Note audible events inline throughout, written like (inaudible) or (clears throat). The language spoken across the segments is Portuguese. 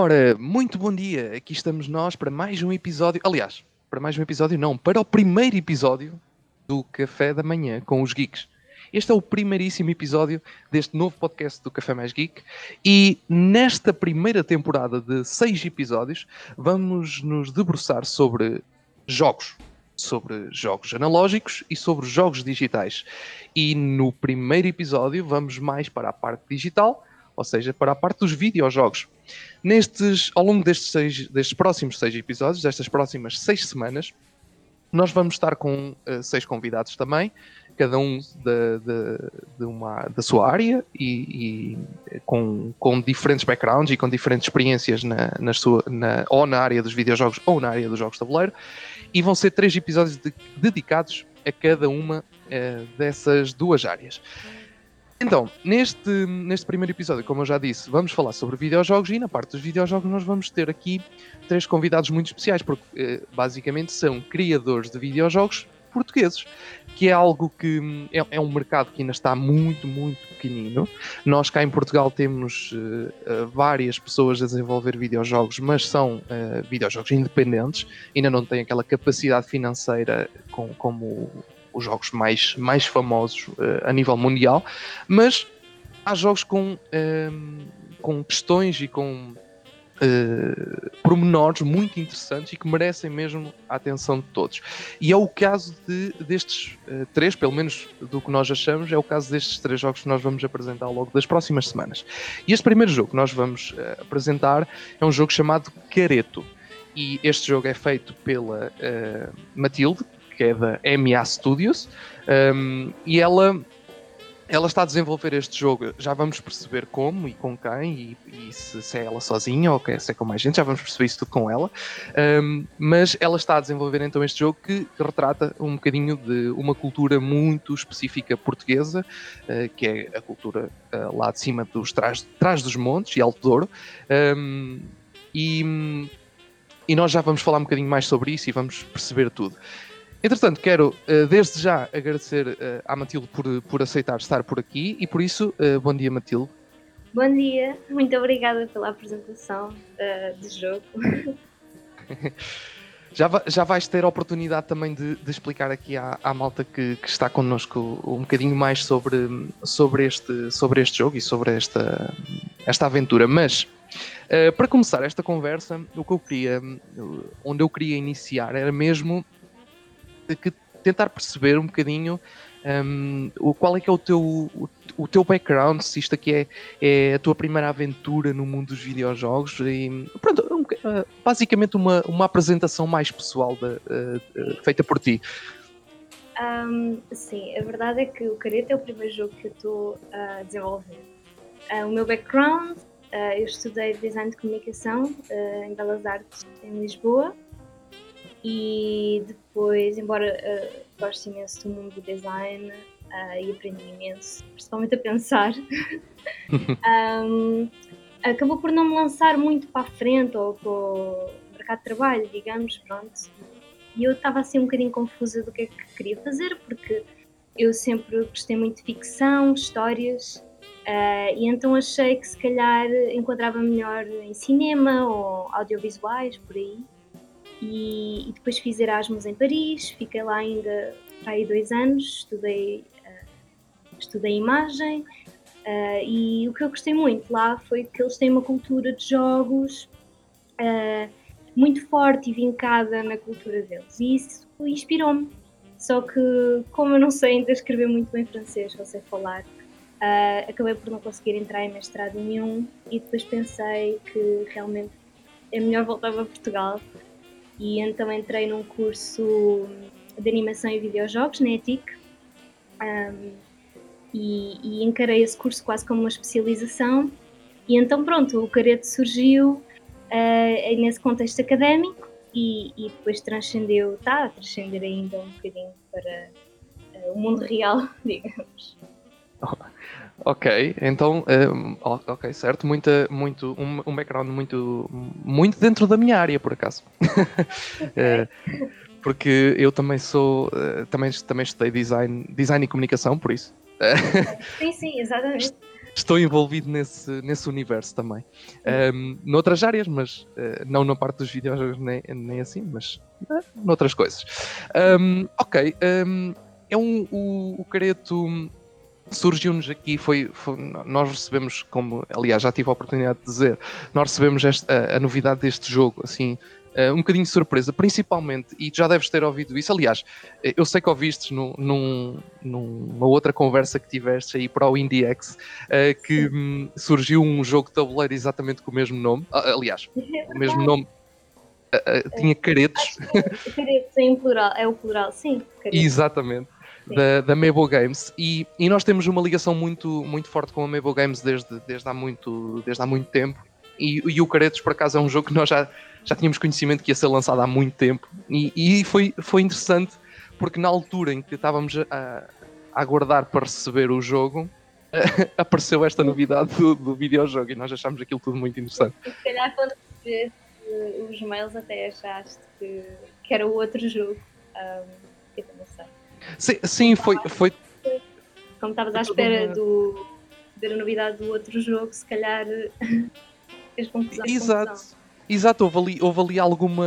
Ora, muito bom dia. Aqui estamos nós para mais um episódio. Aliás, para mais um episódio, não, para o primeiro episódio do Café da Manhã com os Geeks. Este é o primeiríssimo episódio deste novo podcast do Café Mais Geek e nesta primeira temporada de seis episódios vamos nos debruçar sobre jogos, sobre jogos analógicos e sobre jogos digitais. E no primeiro episódio vamos mais para a parte digital, ou seja, para a parte dos videojogos. Nestes, ao longo destes, seis, destes próximos seis episódios, destas próximas seis semanas, nós vamos estar com uh, seis convidados também, cada um de, de, de uma, da sua área e, e, com, com diferentes backgrounds e com diferentes experiências na, na sua, na, ou na área dos videojogos ou na área dos jogos de tabuleiro. E vão ser três episódios de, dedicados a cada uma uh, dessas duas áreas. Então, neste, neste primeiro episódio, como eu já disse, vamos falar sobre videojogos e na parte dos videojogos nós vamos ter aqui três convidados muito especiais, porque eh, basicamente são criadores de videojogos portugueses, que é algo que hum, é, é, um mercado que ainda está muito, muito pequenino. Nós cá em Portugal temos uh, várias pessoas a desenvolver videojogos, mas são uh, videojogos independentes, ainda não têm aquela capacidade financeira com, como os jogos mais, mais famosos uh, a nível mundial, mas há jogos com, uh, com questões e com uh, pormenores muito interessantes e que merecem mesmo a atenção de todos. E é o caso de, destes uh, três, pelo menos do que nós achamos, é o caso destes três jogos que nós vamos apresentar ao longo das próximas semanas. E este primeiro jogo que nós vamos uh, apresentar é um jogo chamado Careto. E este jogo é feito pela Matilde, que é da MA Studios, um, e ela, ela está a desenvolver este jogo, já vamos perceber como e com quem, e, e se, se, é ela sozinha ou se é com mais gente, já vamos perceber isso tudo com ela, um, mas ela está a desenvolver então este jogo que retrata um bocadinho de uma cultura muito específica portuguesa, uh, que é a cultura uh, lá de cima dos trás, trás dos montes e Alto Douro, um, e, e nós já vamos falar um bocadinho mais sobre isso e vamos perceber tudo. Entretanto, quero uh, desde já agradecer uh, à Matilde por, por aceitar estar por aqui e por isso, uh, bom dia Matilde. Bom dia, muito obrigada pela apresentação do jogo. (laughs) já, já vais ter a oportunidade também de, de explicar aqui à, à malta que, que, está connosco um bocadinho mais sobre, sobre, este, sobre este jogo e sobre esta, esta aventura. Mas para começar esta conversa, o que eu queria, onde eu queria iniciar era mesmo que tentar perceber um bocadinho um, qual é que é o teu, o, teu background, se isto aqui é, é a tua primeira aventura no mundo dos videojogos e pronto, um, uh, basicamente uma, uma apresentação mais pessoal de, uh, uh, feita por ti. Um, sim, a verdade é que o Careta é o primeiro jogo que eu estou a desenvolver. Uh, o meu background, eu estudei design de comunicação em Belas Artes em Lisboa e depois, embora uh, goste imenso do mundo do design uh, e aprendi imenso, principalmente a pensar, (laughs) um, acabou por não me lançar muito para a frente ou para o mercado de trabalho, digamos, pronto. E eu estava assim um bocadinho confusa do que é que queria fazer, porque eu sempre gostei muito de ficção, histórias, uh, e então achei que se calhar enquadrava melhor em cinema ou audiovisuais, por aí. E, e, depois fiz Erasmus em Paris, fiquei lá ainda para aí dois anos, estudei, uh, estudei imagem uh, e o que eu gostei muito lá foi que eles têm uma cultura de jogos uh, muito forte e vincada na cultura deles e isso inspirou-me. Só que, como eu não sei ainda escrever muito bem francês, não sei falar, acabei por não conseguir entrar em mestrado nenhum e depois pensei que realmente é melhor voltar para Portugal e então entrei num curso de animação e videojogos na ETIC um, e, e, encarei esse curso quase como uma especialização e então pronto, o Careto surgiu uh, nesse contexto académico e, e, depois transcendeu, está a transcender ainda um bocadinho para uh, o mundo real, (laughs) digamos. (laughs) Ok, então, um, ok, certo, Muita, muito, um, um, background muito, muito dentro da minha área, por acaso. (laughs) É, porque eu também sou, também, também estudei design, design e comunicação, por isso. (laughs) sim, sim, exatamente. estou envolvido nesse, nesse universo também. Um, noutras áreas, mas uh, não na parte dos videojogos nem, nem assim, mas uh, noutras coisas. Um, ok, um, é um, o, o Careto surgiu-nos aqui, foi, foi, nós recebemos, como aliás já tive a oportunidade de dizer, nós recebemos esta, a, a novidade deste jogo, assim, uh, um bocadinho de surpresa, principalmente, e já deves ter ouvido isso, aliás, eh, eu sei que ouviste no, num, numa outra conversa que tiveste aí para o IndieX, uh, que um, surgiu um jogo de tabuleiro exatamente com o mesmo nome, uh, aliás, é o mesmo nome. tinha caretos. Caretos em plural, é o plural, sim. Caretos. Exatamente da, da Mabo Games e, e nós temos uma ligação muito, muito forte com a Mabo Games desde, desde, há, muito, desde há muito tempo e, e o Caretos por acaso é um jogo que nós já, já tínhamos conhecimento que ia ser lançado há muito tempo e, e foi, foi interessante porque na altura em que estávamos a, a aguardar para receber o jogo (laughs) apareceu esta novidade do, do videojogo e nós achámos aquilo tudo muito interessante. E se calhar quando recebeste os mails até achaste que, que era o outro jogo. Um, eu não sei. Sim, sim foi, foi. Como estavas à espera do, ver a novidade do outro jogo, se calhar (laughs) fez confusão. Exato. Confusão. Exato, houve ali, houve ali alguma.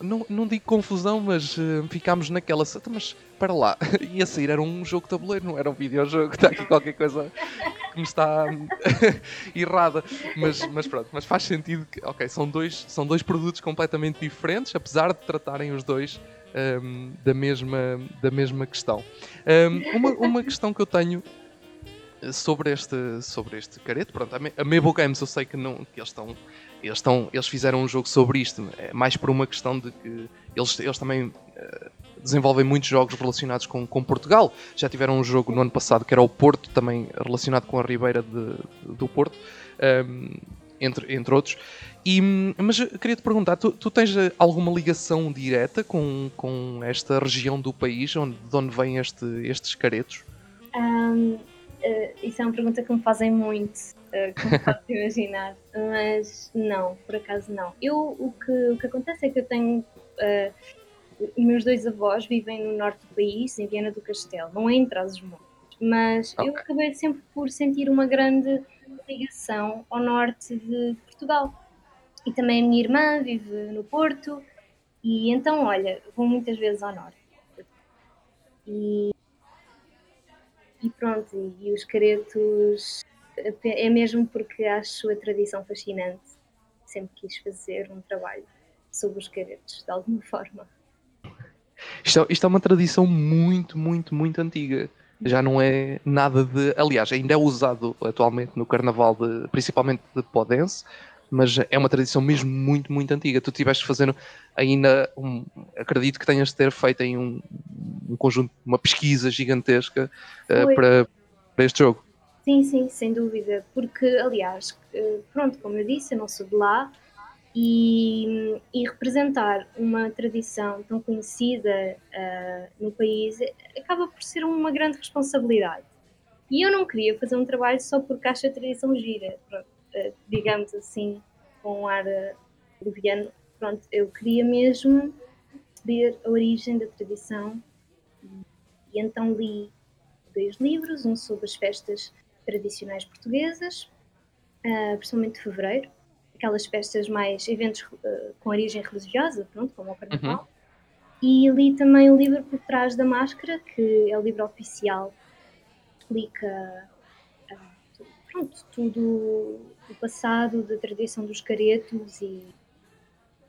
Não, não digo confusão, mas uh, ficámos naquela. Mas para lá, (laughs) ia sair, era um jogo de tabuleiro, não era um videojogo. Está aqui qualquer coisa que me está (laughs) errada. Mas, mas pronto, mas faz sentido que, ok, são dois, são dois produtos completamente diferentes, apesar de tratarem os dois um, da, mesma, da mesma questão. Um, uma, uma questão que eu tenho sobre este, sobre este careto, pronto, a Mabo Games eu sei que, não, que eles estão eles, estão, eles fizeram um jogo sobre isto, é mais por uma questão de que eles, eles também uh, desenvolvem muitos jogos relacionados com, com Portugal. Já tiveram um jogo no ano passado que era o Porto, também relacionado com a Ribeira de, do Porto, um, entre, entre outros. E, mas queria te perguntar, tu, tu, tens eh, alguma ligação direta com, com esta região do país onde, de onde vêm este, estes caretos? Um, uh, isso é uma pergunta que me fazem muito, uh, como podes imaginar, mas não, por acaso não. Eu, o que, o que acontece é que eu tenho. Uh, meus dois avós vivem no norte do país, em Viana do Castelo, não é em Trás-os-Montes, mas okay. eu acabei sempre por sentir uma grande ligação ao norte de Portugal e também a minha irmã vive no Porto, e então, olha, vou muitas vezes ao norte. E, e pronto, e, e os caretos é mesmo porque acho a tradição fascinante. Sempre quis fazer um trabalho sobre os caretos, de alguma forma. Isto é, isto é uma tradição muito, muito, muito antiga já não é nada de. Aliás, ainda é usado atualmente no carnaval, de, principalmente de Podense, mas é uma tradição mesmo muito, muito antiga. Tu tiveste fazendo ainda, um, acredito que tenhas de ter feito em um, um conjunto, uma pesquisa gigantesca uh, para, para este jogo. Sim, sim, sem dúvida, porque aliás, eh, pronto, como eu disse, eu não sou de lá e, e representar uma tradição tão conhecida uh, no país acaba por ser uma grande responsabilidade. E eu não queria fazer um trabalho só porque acho a tradição gira. Pronto eh, digamos assim, com um ar eh, leviano. Pronto, eu queria mesmo saber a origem da tradição e então li dois livros, um sobre as festas tradicionais portuguesas, uh, principalmente de fevereiro, aquelas festas mais, eventos uh, com origem religiosa, pronto, como o Carnaval. Uhum. E li também o livro Por Trás da Máscara, que é o livro oficial, explica uh, pronto, tudo o passado da tradição dos caretos e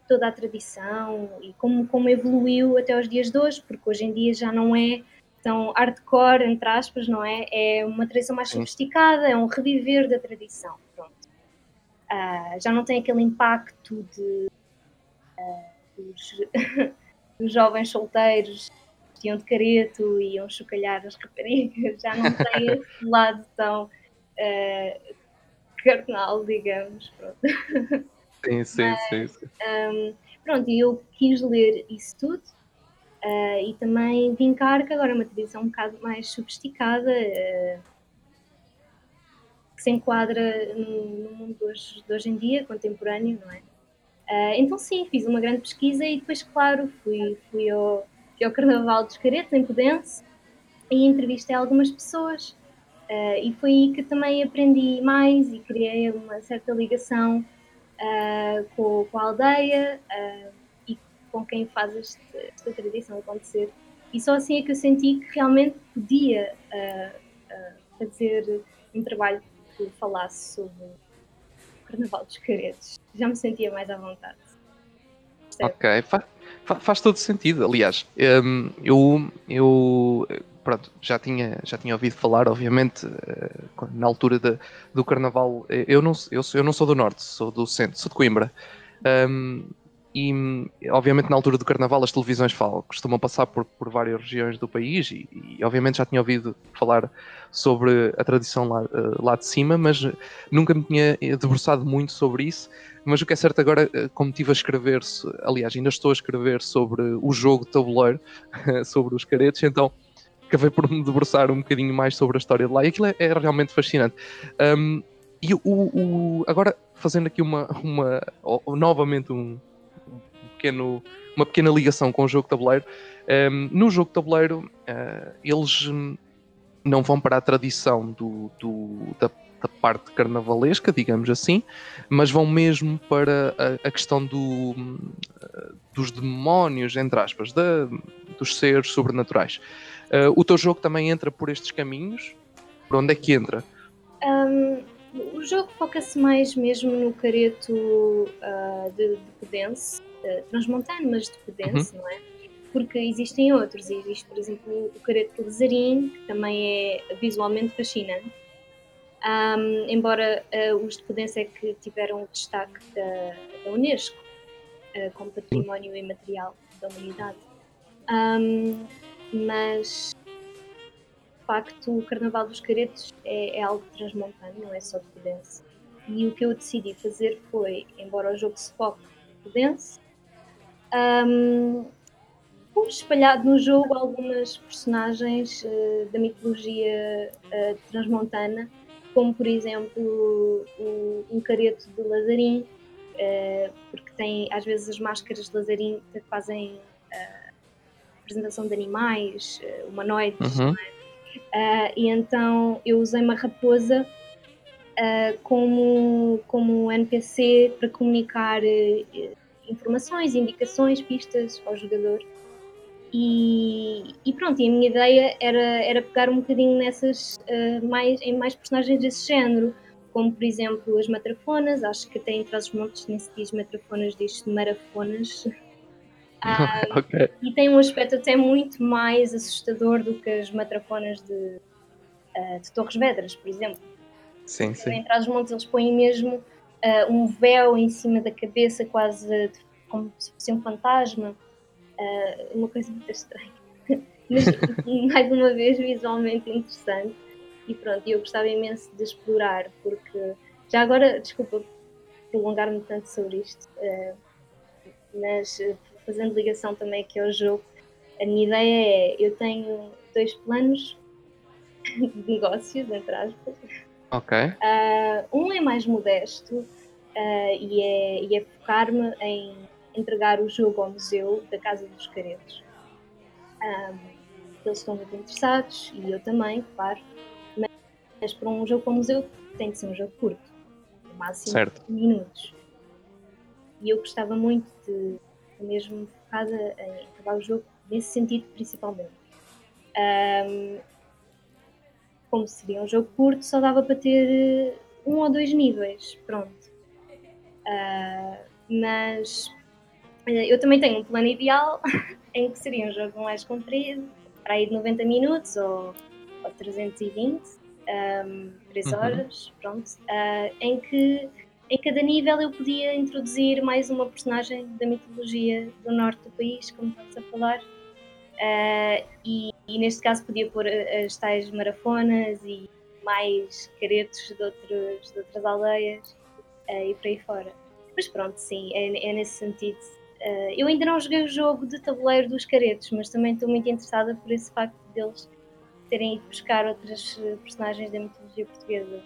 toda a tradição e como, como evoluiu até os dias de hoje, porque hoje em dia já não é tão hardcore, entre aspas, não é? É uma tradição mais sofisticada, é um reviver da tradição. Uh, já não tem aquele impacto de uh, dos, (laughs) dos, jovens solteiros que iam de careto e iam chocalhar as raparigas, já não tem (laughs) esse lado tão uh, carnal, digamos. Pronto. Sim, sim, Mas, sim. sim. Um, pronto, e eu quis ler isso tudo uh, e também vincar que agora é uma tradição um bocado mais sofisticada, uh, se enquadra no, no mundo de hoje, de hoje, em dia, contemporâneo, não é? Uh, então sim, fiz uma grande pesquisa e depois, claro, fui, fui, ao, fui ao Carnaval dos Caretos, em Pudense, e entrevistei algumas pessoas Uh, e foi aí que também aprendi mais e criei uma certa ligação uh, com, com, a aldeia e com quem faz este, esta tradição acontecer. E só assim é que eu senti que realmente podia fazer um trabalho que falasse sobre o Carnaval dos Caretos. Já me sentia mais à vontade. Ok, Fa faz todo sentido. Aliás, um, eu, eu pronto, já tinha, já tinha ouvido falar, obviamente, uh, na altura de, do Carnaval. Eu não, eu, eu não sou do Norte, sou do Centro, sou de Coimbra. Um, e, obviamente, na altura do Carnaval, as televisões falam, costumam passar por, por várias regiões do país e, e, obviamente, já tinha ouvido falar sobre a tradição lá, uh, lá de cima, mas nunca me tinha debruçado muito sobre isso. Mas o que é certo agora, eh, como estive a escrever, aliás, ainda estou a escrever sobre o jogo tabuleiro, (laughs) sobre os caretos, então acabei por me debruçar um bocadinho mais sobre a história de lá e aquilo é, é realmente fascinante. Um, e o, o, agora, fazendo aqui uma, uma novamente um, pequeno, uma pequena ligação com o jogo de tabuleiro, um, no jogo de tabuleiro uh, eles não vão para a tradição do, do da, da, parte carnavalesca, digamos assim, mas vão mesmo para a, a questão do, dos demónios, entre aspas, dos seres sobrenaturais. Uh, o teu jogo também entra por estes caminhos? Por onde é que entra? Um, o jogo foca-se mais mesmo no careto uh, de, de uh, transmontano, mas de Pedense, uhum. não é? Porque existem outros. Existe, por exemplo, o careto de Lezarim, que também é visualmente fascinante. Um, embora uh, os de Pedense é que tiveram o destaque da, da Unesco como património imaterial da humanidade. Um, mas de facto o Carnaval dos Caretos é, é algo transmontano, não é só de Pudense. E o que eu decidi fazer foi, embora o jogo se foque em Pudense, um, espalhado no jogo algumas personagens uh, da mitologia uh, transmontana, como por exemplo o, um careto de Lazarim, uh, porque tem às vezes as máscaras de Lazarim que fazem representação de animais, humanoides, uhum. uh, e então eu usei uma raposa como, como NPC para comunicar informações, indicações, pistas ao jogador. E, e, pronto, e a minha ideia era, era pegar um bocadinho nessas, mais, em mais personagens desse género, como por exemplo as matrafonas, acho que até em trás os montes nem se diz matrafonas, diz marafonas, (laughs) ah, okay. E tem um aspecto até muito mais assustador do que as matrafonas de, uh, de Torres Vedras, por exemplo. Sim, sim. Em Trás-os-Montes eles põem mesmo uh, um véu em cima da cabeça, quase como se fosse um fantasma. Uh, uma coisa muito estranha. (laughs) Mas, (laughs) mais uma vez, visualmente interessante. E pronto, eu gostava imenso de explorar, porque já agora, desculpa prolongar-me tanto sobre isto, mas fazendo ligação também aqui ao jogo, a minha ideia é, eu tenho dois planos (laughs) de negócios, entre aspas. Ok. Uh, um é mais modesto uh, e é, e é focar-me em entregar o jogo ao museu da Casa dos Caretos. Um, eles estão muito interessados e eu também, claro, mas, mas para um jogo para o museu tem de ser um jogo curto, no máximo certo. minutos. E eu gostava muito de mesmo focada em acabar o jogo nesse sentido principalmente. Um, como seria um jogo curto, só dava para ter eh, um ou dois níveis, pronto. Uh, mas eh, eu também tenho um plano ideal (laughs) em que seria um jogo mais comprido, para aí de 90 minutos ou, ou 320, um, 3 uhum. horas, uhum. pronto, uh, em que em cada nível eu podia introduzir mais uma personagem da mitologia do norte do país, como estamos a falar, uh, e, e, neste caso podia pôr eh, as tais marafonas e mais caretos de, outros, de outras aldeias uh, e por aí fora. Mas pronto, sim, é, é nesse sentido. Uh, eu ainda não joguei o jogo de tabuleiro dos caretos, mas também estou muito interessada por esse facto deles terem ido buscar outras personagens da mitologia portuguesa.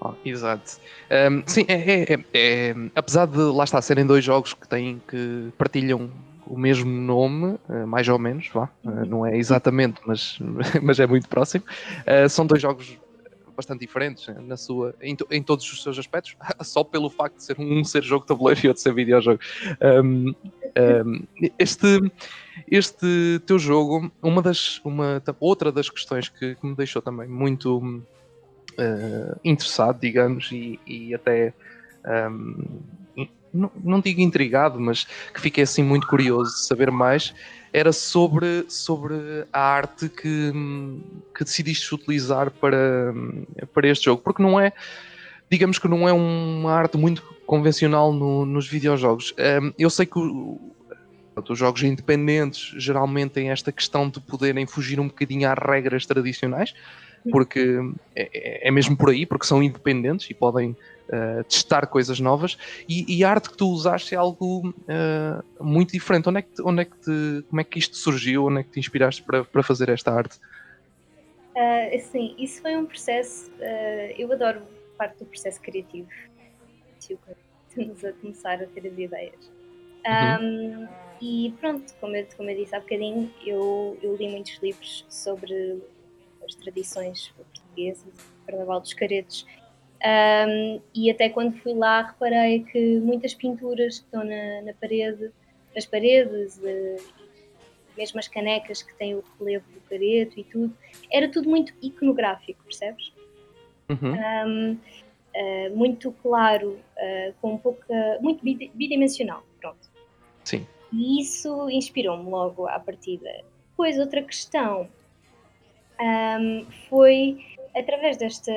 Oh, exato. Um, sim, é, é, é, é, apesar de lá estar serem dois jogos que têm que partilham o mesmo nome, uh, mais ou menos, vá, uh, não é exatamente, mas, (laughs) mas é muito próximo. são dois jogos bastante diferentes na sua, em, em, todos os seus aspectos, (laughs) só pelo facto de ser um ser jogo de tabuleiro e outro ser videojogo. Um, um, este, este teu jogo, uma das, uma, outra das questões que, que me deixou também muito uh, interessado, digamos, e, e até um, não, não, digo intrigado, mas que fiquei assim muito curioso de saber mais, era sobre, sobre a arte que, que decidiste utilizar para, para este jogo, porque não é, digamos que não é uma arte muito convencional no, nos videojogos. Eu sei que o, os jogos independentes geralmente têm esta questão de poderem fugir um bocadinho às regras tradicionais, porque é, é mesmo por aí, porque são independentes e podem uh, testar coisas novas. E, e, a arte que tu usaste é algo uh, muito diferente. Onde é que, onde é que te, como é que isto surgiu? Onde é que te inspiraste para, para fazer esta arte? Uh, sim, isso foi um processo. Uh, eu adoro parte do processo criativo. Estamos a começar a ter as ideias. Uhum. Um, e pronto, como eu, como eu disse há bocadinho, eu, eu li muitos livros sobre as tradições portuguesas, o Carnaval dos Caretos. Um, e até quando fui lá reparei que muitas pinturas que estão na, na parede, nas paredes, uh, mesmo as canecas que têm o relevo do careto e tudo, era tudo muito iconográfico, percebes? Uhum. Um, uh, ah, muito claro, uh, com pouca. muito bidimensional, pronto. Sim. E isso inspirou-me logo à partida. Depois, outra questão um, foi através desta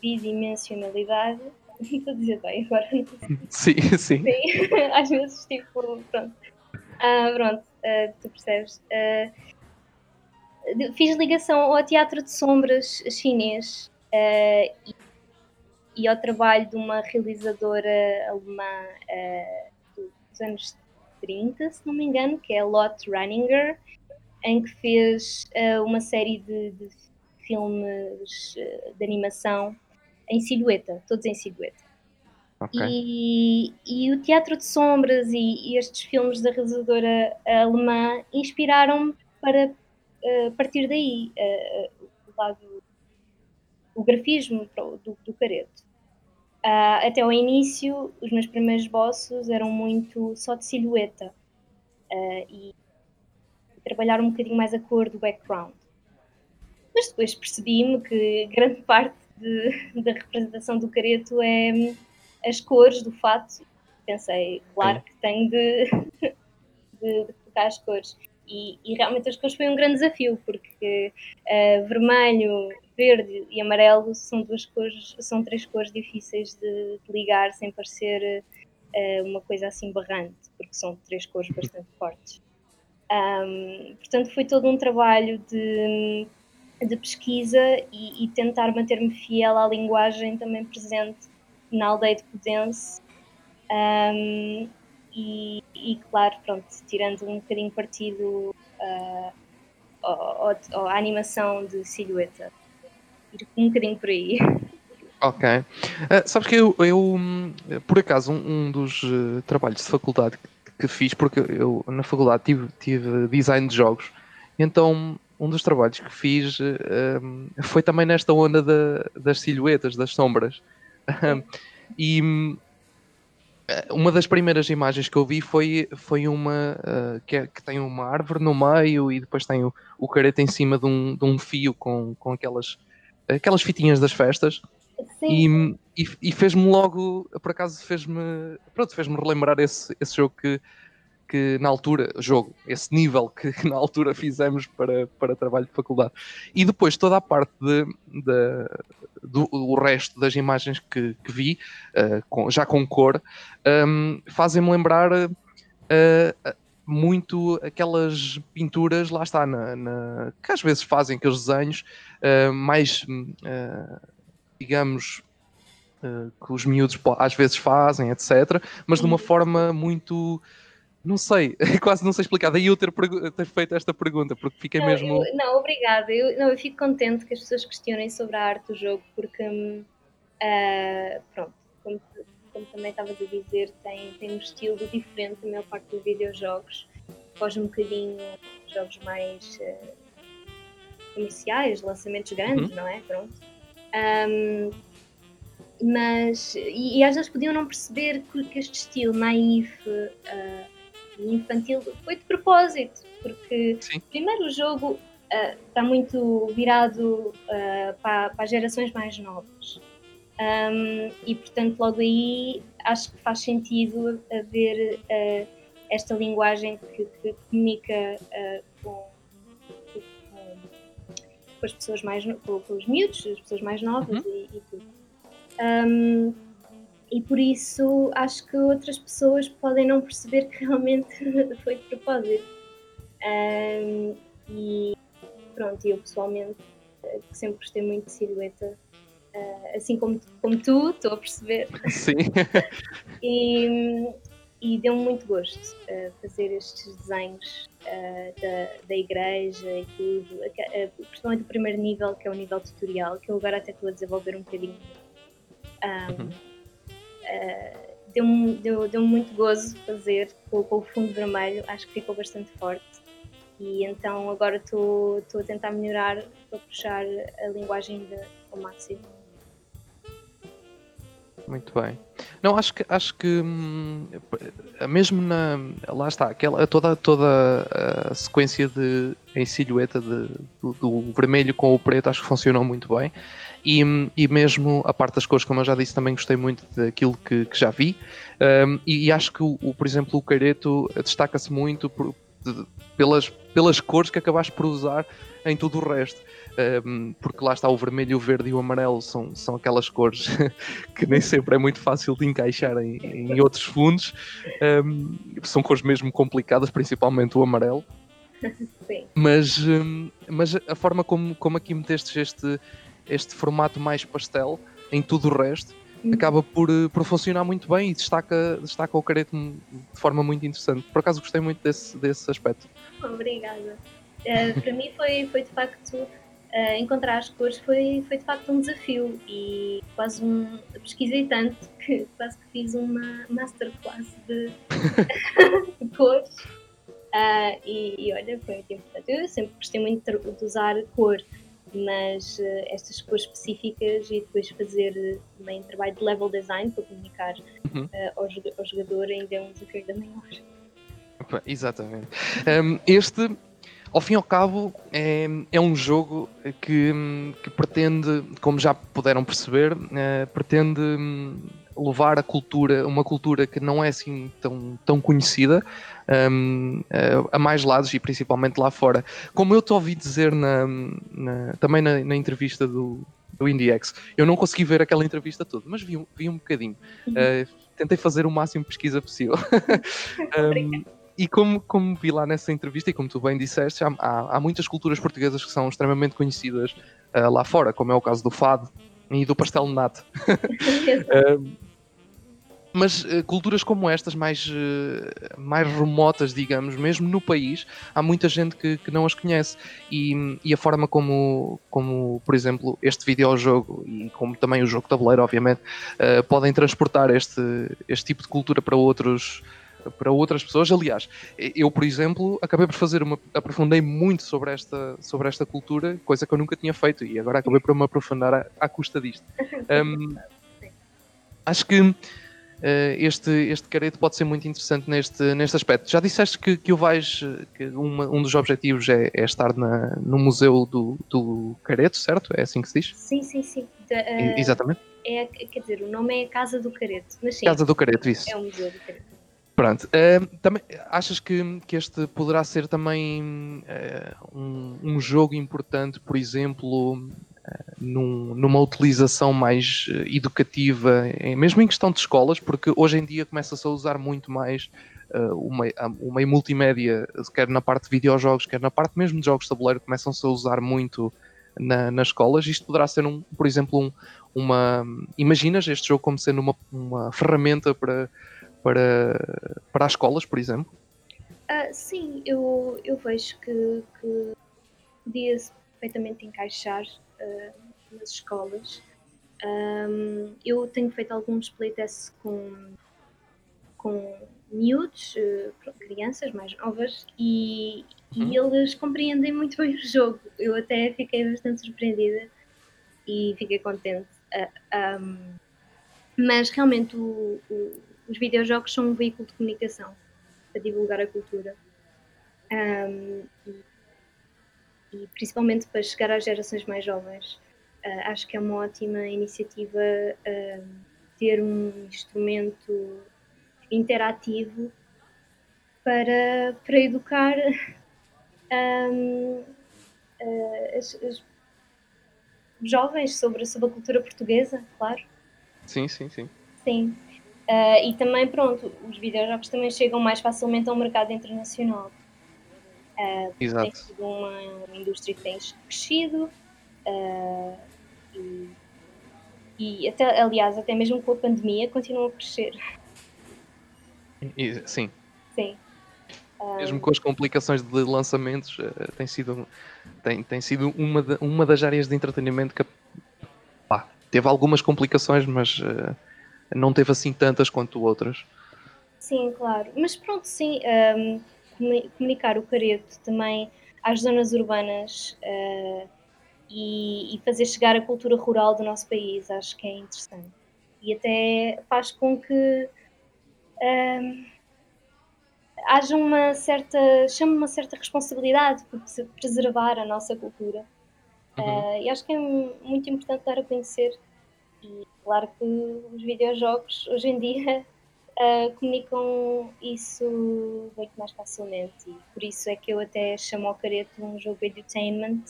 bidimensionalidade. (laughs) Estou a dizer bem agora. (laughs) Sim, sim. sim. (laughs) Às vezes, tipo, pronto. Ah, pronto, uh, tu percebes. Uh, fiz ligação ao teatro de sombras chinês uh, e, e, ao trabalho de uma realizadora alemã dos anos 30, se não me engano, que é Lotte Reininger, em que fez uh, uma série de, de filmes uh, de animação em silhueta, todos em silhueta. Okay. E, e, o Teatro de Sombras e, e estes filmes da realizadora alemã inspiraram-me para uh, partir daí o lado o grafismo do, do careto. Uh, até ao início, os meus primeiros bossos eram muito só de silhueta uh, e trabalhar um bocadinho mais a cor do background. Mas depois percebi-me que grande (laughs) parte de, da representação do careto é hum, as cores do fato. Pensei, claro que tenho de, (laughs) de, de colocar as cores. E, e, realmente as cores foi um grande desafio, porque uh, vermelho, verde e amarelo são duas cores, são três cores difíceis de, de ligar sem parecer uh, uma coisa assim barrante, porque são três cores bastante fortes. Um, portanto, foi todo um trabalho de, de pesquisa e, e tentar manter-me fiel à linguagem também presente na aldeia de Pudense. Um, e, e, claro, pronto, tirando um bocadinho partido uh, à animação de silhueta. Ir um bocadinho por aí. Ok. Uh, sabes que eu, eu por acaso, um, um dos uh, trabalhos de faculdade que fiz, porque eu na faculdade tive, tive design de jogos, então um dos trabalhos que fiz um, foi também nesta onda da, das silhuetas, das sombras. Um, e eh, uma das primeiras imagens que eu vi foi, foi uma uh, que, é, que, tem uma árvore no meio e depois tem o, o careto em cima de um, de um fio com, com aquelas, aquelas fitinhas das festas. Sim. E, e, fez-me logo, por acaso fez-me, pronto, fez-me relembrar esse, esse jogo que, que na altura, jogo, esse nível que, (laughs) na altura fizemos para, para trabalho de faculdade. E depois toda a parte de, de do o resto das imagens que, que vi, uh, com, já com cor, um, fazem-me lembrar uh, muito aquelas pinturas, lá está, na, na, que às vezes fazem aqueles desenhos uh, mais digamos, que os miúdos às vezes fazem, etc., mas de uma forma muito. Não sei, (laughs) quase não sei explicar. Daí eu ter, ter feito esta pergunta, porque fiquei não, mesmo. Eu, não, obrigada. Eu, não, eu fico contente que as pessoas questionem sobre a arte do jogo, porque. Uh, pronto, como como também estavas a dizer, tem, tem um estilo diferente da maior parte dos videojogos. Foge um bocadinho jogos mais uh, comerciais, lançamentos grandes, uhum. não é? Pronto. Um, mas, e, e, às vezes podiam não perceber que, que este estilo naif uh, e infantil foi de propósito, porque Sim. primeiro o jogo uh, está muito virado uh, para, para, as gerações mais novas. Um, e portanto logo aí acho que faz sentido haver esta linguagem que, que comunica com, com, com, as pessoas mais com, com, os miúdos, as pessoas mais novas uhum. e, e tudo. Um, e por isso acho que outras pessoas podem não perceber que realmente (laughs) foi de propósito. Um, e pronto, eu pessoalmente eh, sempre gostei muito de silhueta, uh, assim como, como tu, estou a perceber. Sim. (laughs) e, e deu-me muito gosto uh, fazer estes desenhos uh, da, da igreja e tudo, principalmente o primeiro nível, que é o nível tutorial, que eu agora até estou a desenvolver um bocadinho um, uhum. uh, Deu-me deu, deu muito gozo fazer com, com, o fundo vermelho, acho que ficou bastante forte. E então agora estou a tentar melhorar para puxar a linguagem de, ao máximo. Muito bem. Não, acho que, acho que hum, mesmo na. Lá está, aquela, toda, toda a sequência de, em silhueta de, do, do, vermelho com o preto acho que funcionou muito bem. E, e mesmo a parte das cores, como eu já disse, também gostei muito daquilo que, que já vi. Um, e, e, acho que, o, o, por exemplo, o Careto destaca-se muito por, de, pelas, pelas cores que acabaste por usar em tudo o resto. Um, porque lá está o vermelho, o verde e o amarelo são, são aquelas cores (laughs) que nem sempre é muito fácil de encaixar em, em outros fundos. Um, são cores mesmo complicadas, principalmente o amarelo. (laughs) Sim. Mas, mas a forma como, como aqui meteste este, este formato mais pastel em tudo o resto, uhum. acaba por, eh, por funcionar muito bem e destaca, destaca o careto de forma muito interessante. Por acaso gostei muito desse, desse aspecto. Obrigada. Uh, para mim foi, foi de facto uh, encontrar as cores foi, foi de facto um desafio e quase um pesquisei tanto que quase que fiz uma masterclass de, de (laughs) cores uh, e, e, olha, foi muito importante. Eu sempre gostei muito de usar cor mas uh, estas cores específicas e depois fazer eh, também trabalho de level design para comunicar uhum. uh, ao, ao, jogador ainda é um desafio ainda maior. Exatamente. Um, este, ao fim e ao cabo, é, é um jogo que, que pretende, como já puderam perceber, pretende hum, levar a cultura, uma cultura que não é assim tão, tão conhecida, um, a, a, mais lados e principalmente lá fora. Como eu te ouvi dizer na, na também na, na, entrevista do, do IndieX, eu não consegui ver aquela entrevista toda, mas vi, vi um bocadinho. Uhum. Uh, tentei fazer o máximo de pesquisa possível. (laughs) (laughs) um, e como, como vi lá nessa entrevista, e como tu bem disseste, há, há, há muitas culturas portuguesas que são extremamente conhecidas uh, lá fora, como é o caso do fado e do pastel de nata. (laughs) mas uh, culturas como estas, mais, uh, mais remotas, digamos, mesmo no país, há muita gente que, que não as conhece. E, e, a forma como, como, por exemplo, este videojogo e como também o jogo de tabuleiro, obviamente, uh, podem transportar este, este tipo de cultura para outros para outras pessoas. Aliás, eu, por exemplo, acabei por fazer uma. aprofundei muito sobre esta, sobre esta cultura, coisa que eu nunca tinha feito, e agora acabei por me aprofundar à, à custa disto. Um, acho que Uh, este, este careto pode ser muito interessante neste, neste aspecto. Já disseste que, que o vais, que uma, um dos objetivos é, é estar na, no museu do, do careto, certo? É assim que se diz? Sim, sim, sim. De, uh, Exatamente. É, quer dizer, o nome é Casa do Careto. Mas sim, Casa do Careto, isso. É o museu do careto. Pronto, uh, também, achas que, que este poderá ser também um, um jogo importante, por exemplo, num, numa utilização mais educativa, mesmo em questão de escolas, porque hoje em dia começa-se a usar muito mais uh, o, meio, o meio multimédia, quer na parte de videojogos, quer na parte mesmo de jogos de tabuleiro, começam-se a usar muito na, nas escolas. Isto poderá ser, um, por exemplo, um, uma. Imaginas este jogo como sendo uma, uma ferramenta para, para, para as escolas, por exemplo? Uh, sim, eu, eu vejo que, que podia-se perfeitamente encaixar uh, nas escolas. Um, eu tenho feito alguns playtests com, com miúdos, uh, crianças mais novas, e, uhum. e eles compreendem muito bem o jogo. Eu até fiquei bastante surpreendida e fiquei contente. Uh, um, mas realmente o, o, os videojogos são um veículo de comunicação para divulgar a cultura. Um, e, e, principalmente para chegar às gerações mais jovens. Uh, acho que é uma ótima iniciativa uh, ter um instrumento interativo para, para educar (laughs) um, uh, ah, as, as, jovens sobre, sobre a cultura portuguesa, claro. Sim, sim, sim. Sim. Uh, e também, pronto, os videojogos também chegam mais facilmente ao mercado internacional. Uh, Exato. Tem sido uma, uma indústria que tem crescido uh, e, e até, aliás, até mesmo com a pandemia continua a crescer. Sim. Sim. Mesmo com as complicações de lançamentos, tem sido, tem, tem sido uma, de, uma das áreas de entretenimento que pá, teve algumas complicações, mas não teve assim tantas quanto outras. Sim, claro. Mas pronto, sim, um, comunicar o careto também às zonas urbanas uh, e, e, fazer chegar a cultura rural do nosso país, acho que é interessante. E até faz com que um, haja uma certa, chame uma certa responsabilidade por preservar a nossa cultura. Uhum. Uh, e acho que é muito importante dar a conhecer. Claro que os videojogos hoje em dia uh, (laughs) comunicam isso muito mais facilmente. E por isso é que eu até chamo ao careto um jogo de entertainment,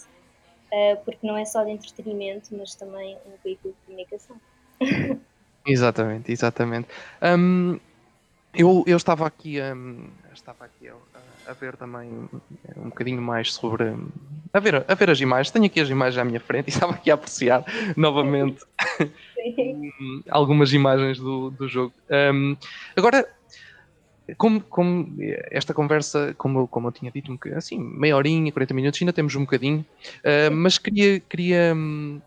uh, porque não é só de entretenimento, mas também um veículo de comunicação. (laughs) exatamente, exatamente. Um, eu, eu estava aqui, um, estava aqui a, a, ver também um bocadinho mais sobre. A ver, a ver as imagens. Tenho aqui as imagens à minha frente e (laughs) estava aqui a apreciar novamente algumas imagens do, do jogo. Um, agora, como, como, esta conversa, como, como eu tinha dito, assim, meia horinha, 40 minutos, ainda temos um bocadinho, uh, mas queria, queria um,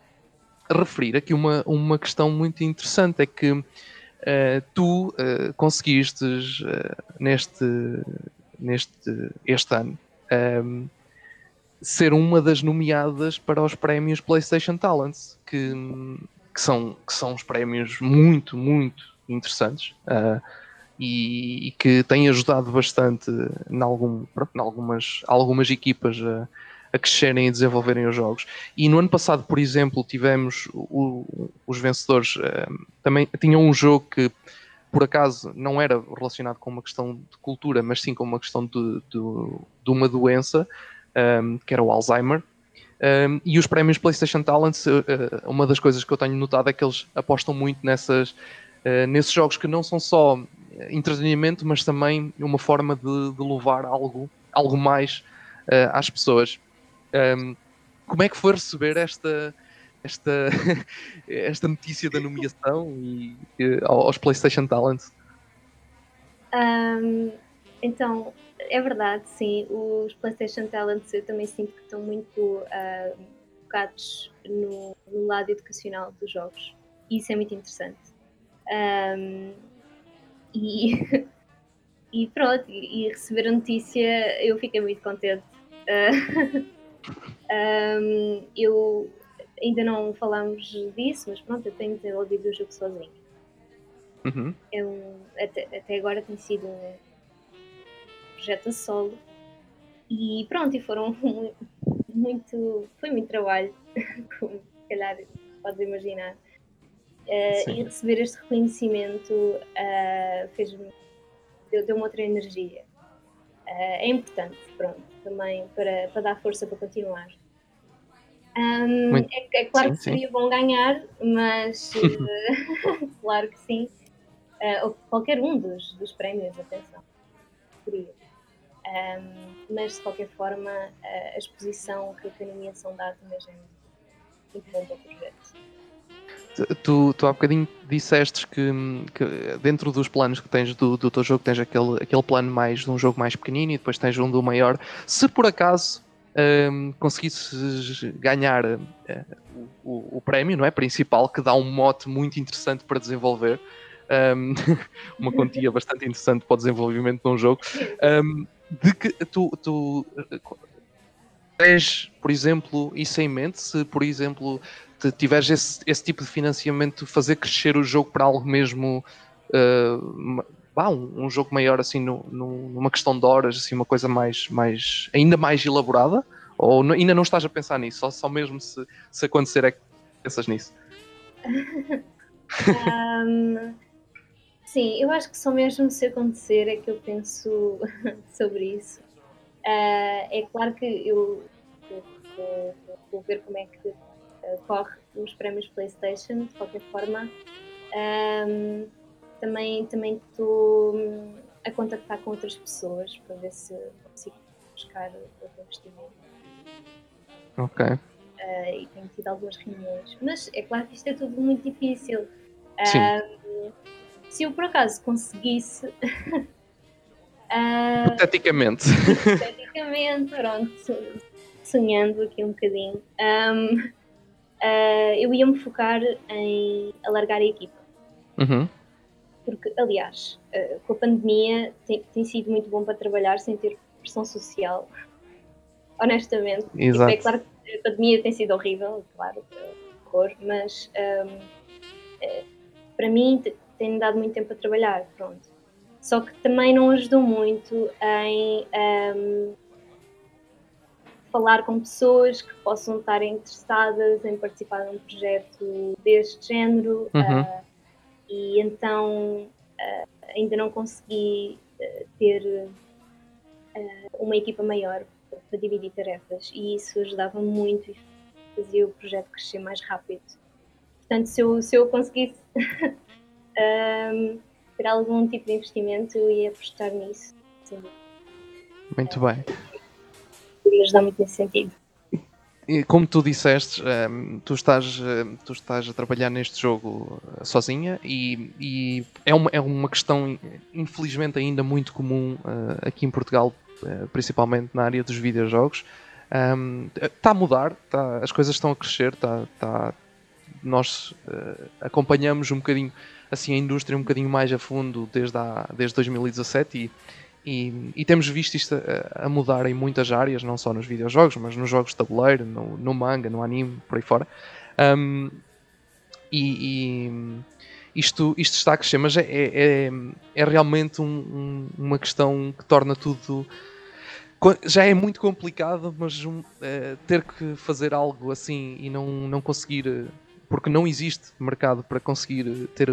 referir aqui uma, uma questão muito interessante: é que Uh, tu uh, conseguiste uh, neste, neste este ano um, ser uma das nomeadas para os prémios PlayStation Talents, que, que, são, que são os prémios muito, muito interessantes e, e, que têm ajudado bastante em, algum, em algumas, algumas equipas a a crescerem e desenvolverem os jogos. E no ano passado, por exemplo, tivemos o, os vencedores uh, também tinham um jogo que por acaso não era relacionado com uma questão de cultura, mas sim com uma questão de, de, de uma doença, um, ehm, que era o Alzheimer. Um, e os prémios PlayStation Talents, uh, uma das coisas que eu tenho notado é que eles apostam muito nessas, uh, nesses jogos que não são só entretenimento, mas também uma forma de, de levar algo, algo mais uh, às pessoas. Um, como é que foi receber esta, esta, (laughs) esta notícia da nomeação e, e aos PlayStation Talents? Um, então, é verdade, sim. Os PlayStation Talents eu também sinto que estão muito uh, focados no, no, lado educacional dos jogos. E isso é muito interessante. Um, e, (laughs) e pronto, e, receber a notícia eu fiquei muito contente. (laughs) Uh, Um, eu ainda não falamos disso, mas pronto, eu tenho desenvolvido o jogo sozinho. Uhum. É um, até, até, agora tem sido um projeto a solo e pronto, e foram (laughs) muito, foi muito trabalho, (laughs) como se calhar podes imaginar. Uh, e receber este reconhecimento uh, fez-me deu, deu outra energia. Uh, é importante, pronto também para, para dar força para continuar. Um, é, é, claro sim, que seria sim. bom ganhar, mas (laughs) claro que sim. Ou qualquer um dos, dos prémios, atenção. Seria. Um, mas de qualquer forma, a exposição que a nomeação dá também é bom para o projeto. Tu, tu há bocadinho disseste que, que, dentro dos planos que tens do, do teu jogo tens aquele, aquele plano mais de um jogo mais pequenino e depois tens um do maior. Se por acaso um, conseguisses ganhar uh, o, o, prémio, não é? Principal, que dá um mote muito interessante para desenvolver. Um, (laughs) uma quantia bastante interessante para o desenvolvimento de um jogo. Um, de que tu, tu tens, por exemplo, isso em mente? Se, por exemplo, tiveres esse, esse tipo de financiamento, fazer crescer o jogo para algo mesmo. Uh, bah, um, um, jogo maior assim no, no, numa questão de horas, assim, uma coisa mais, mais ainda mais elaborada? Ou ainda não estás a pensar nisso? Só, só mesmo se, se acontecer é que pensas nisso? (laughs) um, sim, eu acho que só mesmo se acontecer é que eu penso (laughs) sobre isso. Uh, é claro que eu vou ver como é que uh, corre os prémios PlayStation, de qualquer forma. Um, também também estou hum, a contactar com outras pessoas para ver se consigo buscar outro investimento. Ok. Uh, e tenho tido algumas reuniões. Mas é claro que isto é tudo muito difícil. Sim. Se eu por acaso conseguisse. uh, (laughs) hipoteticamente. Hipoteticamente, pronto. Sonhando aqui um bocadinho. Um, uh, eu ia me focar em alargar a equipa. Uhum. Porque, aliás, uh, com a pandemia tem, tem sido muito bom para trabalhar sem ter pressão social (laughs) honestamente. Tipo, Exato. é claro que a pandemia tem sido horrível, claro, horror, mas um, é, para mim tem-me dado muito tempo a trabalhar, pronto. Só que também não ajudou muito em um, falar com pessoas que possam estar interessadas em participar de um projeto deste género uhum. uh, e então uh, ainda não consegui uh, ter uma equipa maior para dividir tarefas e isso ajudava muito e fazia o projeto crescer mais rápido. Portanto, se eu, se eu conseguisse (laughs) um, ter algum tipo de investimento, ia apostar nisso. Sim. Muito bem. Ia ajudar muito nesse sentido. E como tu disseste, tu, estás, tu estás a trabalhar neste jogo uh, sozinha e, e, é, uma, é uma questão, infelizmente, ainda muito comum uh, aqui em Portugal eh, principalmente na área dos videojogos. Está a mudar, tá, as coisas estão a crescer, tá, tá, nós acompanhamos um bocadinho assim a indústria um bocadinho mais a fundo desde, a, desde 2017 e, e, e, temos visto isto a, a, mudar em muitas áreas, não só nos videojogos, mas nos jogos de tabuleiro, no, no manga, no anime, por aí fora. Um, e, e isto, isto está a crescer, mas é, é, é realmente um, um, uma questão que torna tudo. Já é muito complicado, mas é, ter que fazer algo assim e não, não conseguir. Porque não existe mercado para conseguir ter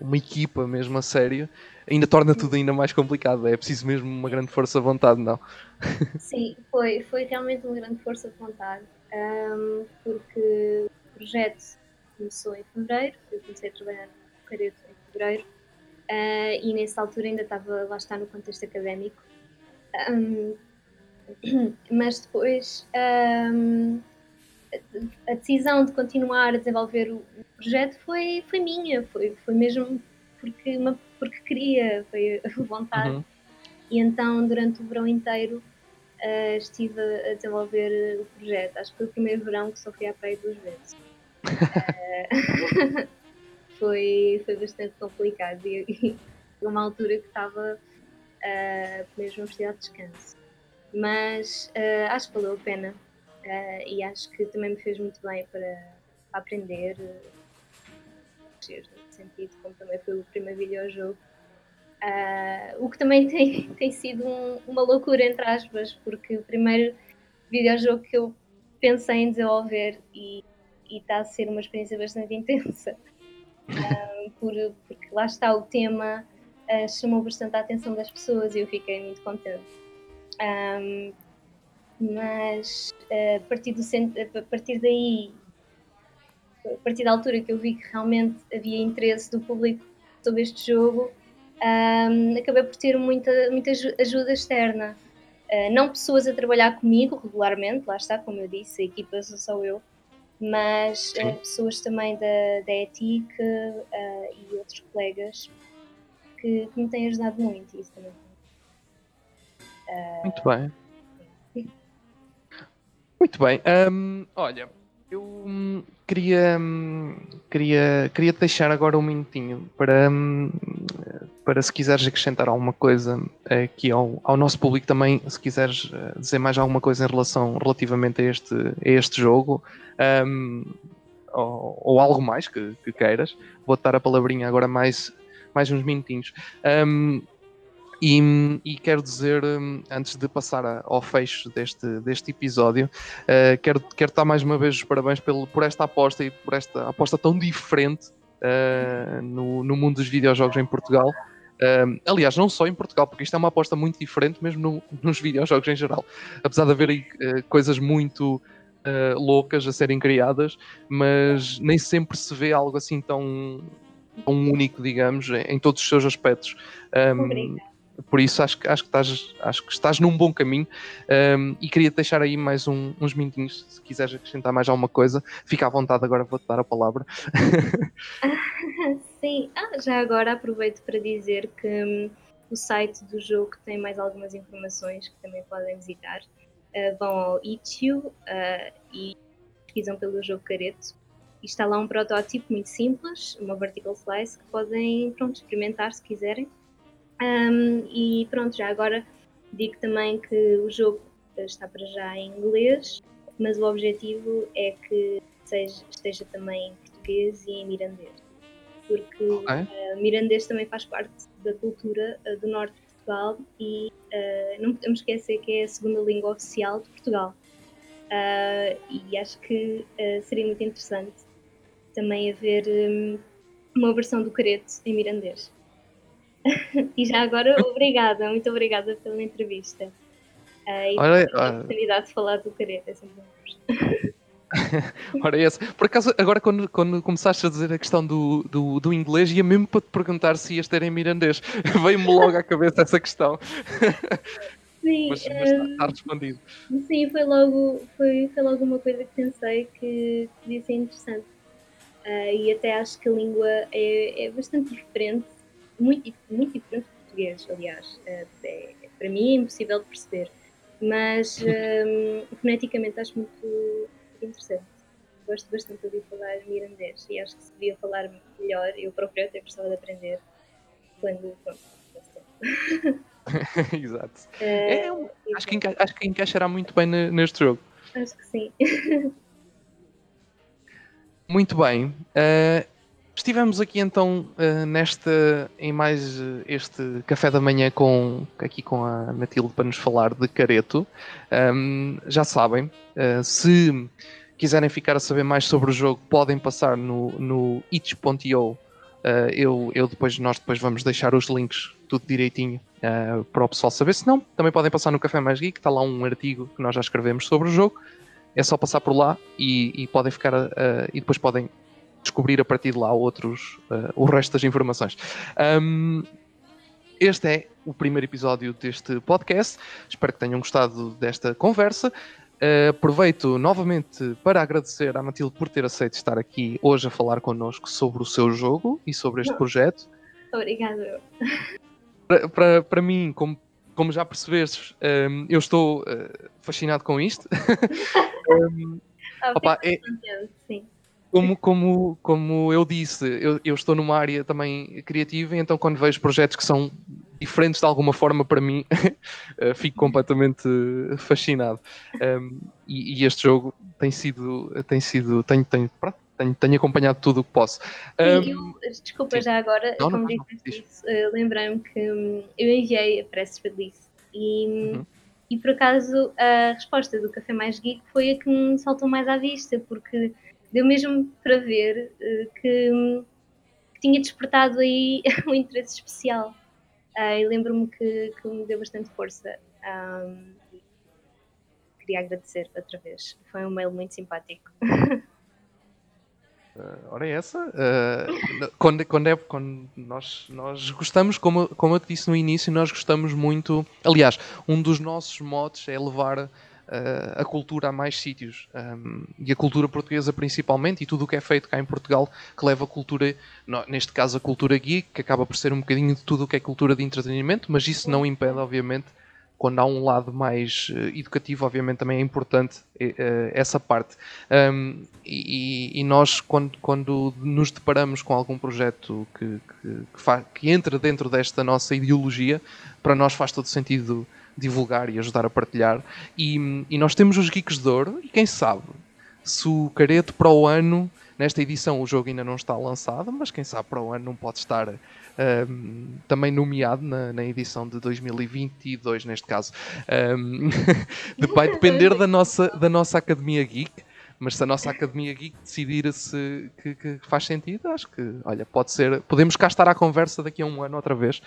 uma equipa mesmo a sério, ainda torna tudo ainda mais complicado. É preciso mesmo uma grande força de vontade, não? (laughs) Sim, foi, foi realmente uma grande força de vontade, um, porque o projeto começou em fevereiro, eu comecei a trabalhar Careto em fevereiro uh, e nessa altura ainda estava lá está no contexto académico. Um, (clears throat) mas depois um, a decisão de continuar a desenvolver o projeto foi, foi minha, foi, foi mesmo porque, uma, porque queria, foi a (laughs) vontade. Uhum. E então durante o verão inteiro uh, estive a desenvolver o projeto. Acho que foi o primeiro verão que só fui à praia duas vezes. Uh, (laughs) (laughs) foi, foi bastante complicado e, e uma altura que estava uh, mesmo precisar de descanso. Mas uh, acho que valeu a pena uh, e acho que também me fez muito bem para, para aprender, crescer no sentido, como também foi o primeiro videojogo. Uh, o que também (laughs) tem, tem sido um, uma loucura, entre aspas, porque o primeiro videojogo que eu pensei em desenvolver e está a ser uma experiência bastante intensa por, porque lá está o tema, uh, chamou bastante a atenção das pessoas e eu fiquei muito contente. Um, mas uh, a, partir do, a partir daí, a partir da altura que eu vi que realmente havia interesse do público sobre este jogo, um, acabei por ter muita, muita ajuda externa. Uh, não pessoas a trabalhar comigo regularmente, lá está, como eu disse, a equipa sou só eu, mas uh, pessoas também da, da ETIC uh, e outros colegas que, que, me têm ajudado muito. Isso também. Muito bem. Muito bem. Um, olha, eu hum, queria, hum, queria, queria deixar agora um minutinho para, hum, para se quiseres acrescentar alguma coisa aqui ao, ao nosso público também, se quiseres eh, dizer mais alguma coisa em relação relativamente a este, a este jogo, um, ou, ou, algo mais que, que queiras, vou dar a palavrinha agora mais, mais uns minutinhos. Um, e, e, quero dizer, antes de passar ao fecho deste, deste episódio, uh, quero, quero dar mais uma vez os parabéns pelo, por esta aposta e por esta aposta tão diferente uh, no, no mundo dos videojogos em Portugal. Uh, aliás, não só em Portugal, porque isto é uma aposta muito diferente, mesmo no, nos videojogos em geral. Apesar de haver uh, coisas muito uh, loucas a serem criadas, mas nem sempre se vê algo assim tão, tão único, digamos, em, em todos os seus aspectos. Um, por isso acho acho que, estás, acho que estás num bom caminho. Um, e queria deixar aí mais um, uns minutinhos se quiseres acrescentar mais alguma coisa. Fica à vontade, agora vou-te dar a palavra. (laughs) Sim, ah, já agora aproveito para dizer que um, o site do jogo tem mais algumas informações que também podem visitar. Uh, vão ao Itch.io uh, e pesquisam pelo jogo Careto. E está lá um protótipo muito simples, uma vertical slice que podem pronto, experimentar se quiserem um, e pronto, já agora digo também que o jogo está para já em inglês, mas o objetivo é que seja, esteja também em português e em mirandês. Porque okay. uh, mirandês também faz parte da cultura uh, do norte de Portugal e uh, não podemos esquecer que é a segunda língua oficial de Portugal. e acho que seria muito interessante também haver um, uma versão do careto em mirandês. (laughs) e já agora, obrigada, muito obrigada pela entrevista. Uh, e Olha, a oportunidade de falar do careta, é sempre um (laughs) Ora, esse. Por acaso, agora quando, quando começaste a dizer a questão do, do, do inglês, ia mesmo para te perguntar se ias ter em mirandês. (laughs) Veio-me logo à cabeça essa questão. Sim, mas, mas está, está, respondido. Sim, foi logo, foi, foi logo uma coisa que pensei que podia ser interessante. Uh, e até acho que a língua é, é bastante diferente muito, muito diferente do português, aliás. É, é, para mim é impossível de perceber. Mas um, foneticamente acho muito interessante. Gosto bastante de ouvir falar mirandês e acho que se devia falar melhor. Eu próprio até gostava de aprender quando. Pronto, (laughs) Exato. Uh, é, acho, que enca acho que encaixará muito bem neste jogo. Acho que sim. muito bem. Uh, Estivemos aqui então uh, nesta em mais uh, este café da manhã com aqui com a Matilde para nos falar de Careto. Um, já sabem, uh, se quiserem ficar a saber mais sobre o jogo, podem passar no, no itch.io. eu, eu depois nós depois vamos deixar os links tudo direitinho para o pessoal saber. Se não, também podem passar no Café Mais Geek, está lá um artigo que nós já escrevemos sobre o jogo. É só passar por lá e, e podem ficar e depois podem descobrir a partir de lá outros, uh, o resto das informações. Um, este é o primeiro episódio deste podcast. Espero que tenham gostado desta conversa. Uh, aproveito novamente para agradecer à Matilde por ter aceito estar aqui hoje a falar connosco sobre o seu jogo e sobre este projeto. Obrigada. Para, para, para mim, como, como já percebestes, um, eu estou uh, fascinado com isto. (laughs) um, opa, é, sim como, como, como eu disse, eu, eu, estou numa área também criativa, então quando vejo projetos que são diferentes de alguma forma para mim, (laughs) eh, fico completamente fascinado. Um, e, e, este jogo tem sido, tem sido, tenho, tenho, tenho, tenho acompanhado tudo o que posso. Um, eu, desculpa sim. já agora, não, como disse isso, uh, lembrei-me que um, eu enviei a press release e, uhum. e por acaso a resposta do Café Mais Geek foi a que me saltou mais à vista, porque deu mesmo para ver uh, que, que, tinha despertado aí (laughs) um interesse especial. Uh, e lembro-me que, que, me deu bastante força. Um, queria agradecer outra vez. Foi um mail muito simpático. Uh, (laughs) ora é essa. Uh, quando, quando, é, quando nós, nós gostamos, como, como eu te disse no início, nós gostamos muito. Aliás, um dos nossos modos é levar uh, a cultura a mais sítios. Um, e a cultura portuguesa principalmente, e tudo o que é feito cá em Portugal, que leva a cultura, no, neste caso a cultura geek, que acaba por ser um bocadinho de tudo o que é cultura de entretenimento, mas isso não impede, obviamente, quando há um lado mais uh, educativo, obviamente também é importante uh, essa parte. Um, e, e, nós, quando, quando nos deparamos com algum projeto que, que, que, que entra dentro desta nossa ideologia, para nós faz todo sentido divulgar e ajudar a partilhar. E, e nós temos os Geeks de Ouro, e quem sabe, se o Careto para o ano, nesta edição o jogo ainda não está lançado, mas quem sabe para o ano não pode estar um, também nomeado na, na, edição de 2022, neste caso. (laughs) Um, vai depender da nossa, da nossa Academia Geek. Mas se a nossa Academia Geek decidir se que, que, faz sentido, acho que, olha, pode ser. Podemos cá estar à conversa daqui a um ano outra vez.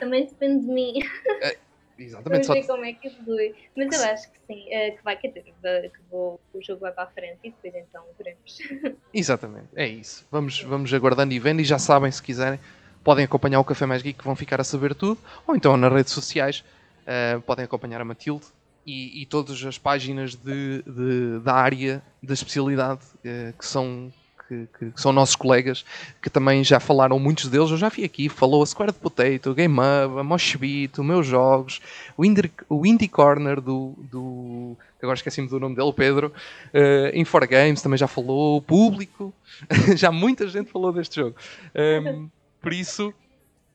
também depende de mim. (laughs) Exatamente. Não sei como é que flui. Mas eu acho que sim, eh, que vai, quer dizer, que vou, o jogo vai para a frente e depois então veremos. (laughs) Exatamente, é isso. Vamos, vamos aguardando e vendo e já sabem, se quiserem, podem acompanhar o Café Mais Geek, que vão ficar a saber tudo, ou então nas redes sociais, uh, podem acompanhar a Matilde e, e todas as páginas de, de, da área da especialidade uh, que são que, que, são nossos colegas, que também já falaram, muitos deles, eu já vi aqui, falou a Squared Potato, Game Up, a Moshbit, Meus Jogos, o Indie, o Indie Corner do, do agora esqueci-me do nome dele, Pedro, uh, Inforgames também já falou, o Público, (laughs) já muita gente falou deste jogo. Um, ehm, por isso,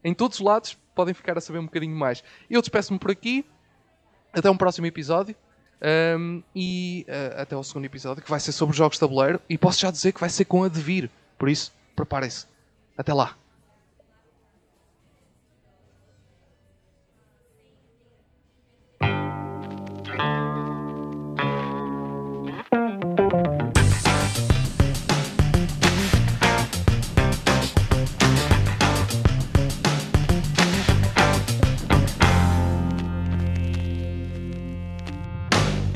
em todos os lados, podem ficar a saber um bocadinho mais. Eu despeço-me por aqui, até um próximo episódio. Um, e uh, até o segundo episódio, que vai ser sobre jogos de tabuleiro. E posso já dizer que vai ser com a Devir. Por isso, preparem-se. Até lá.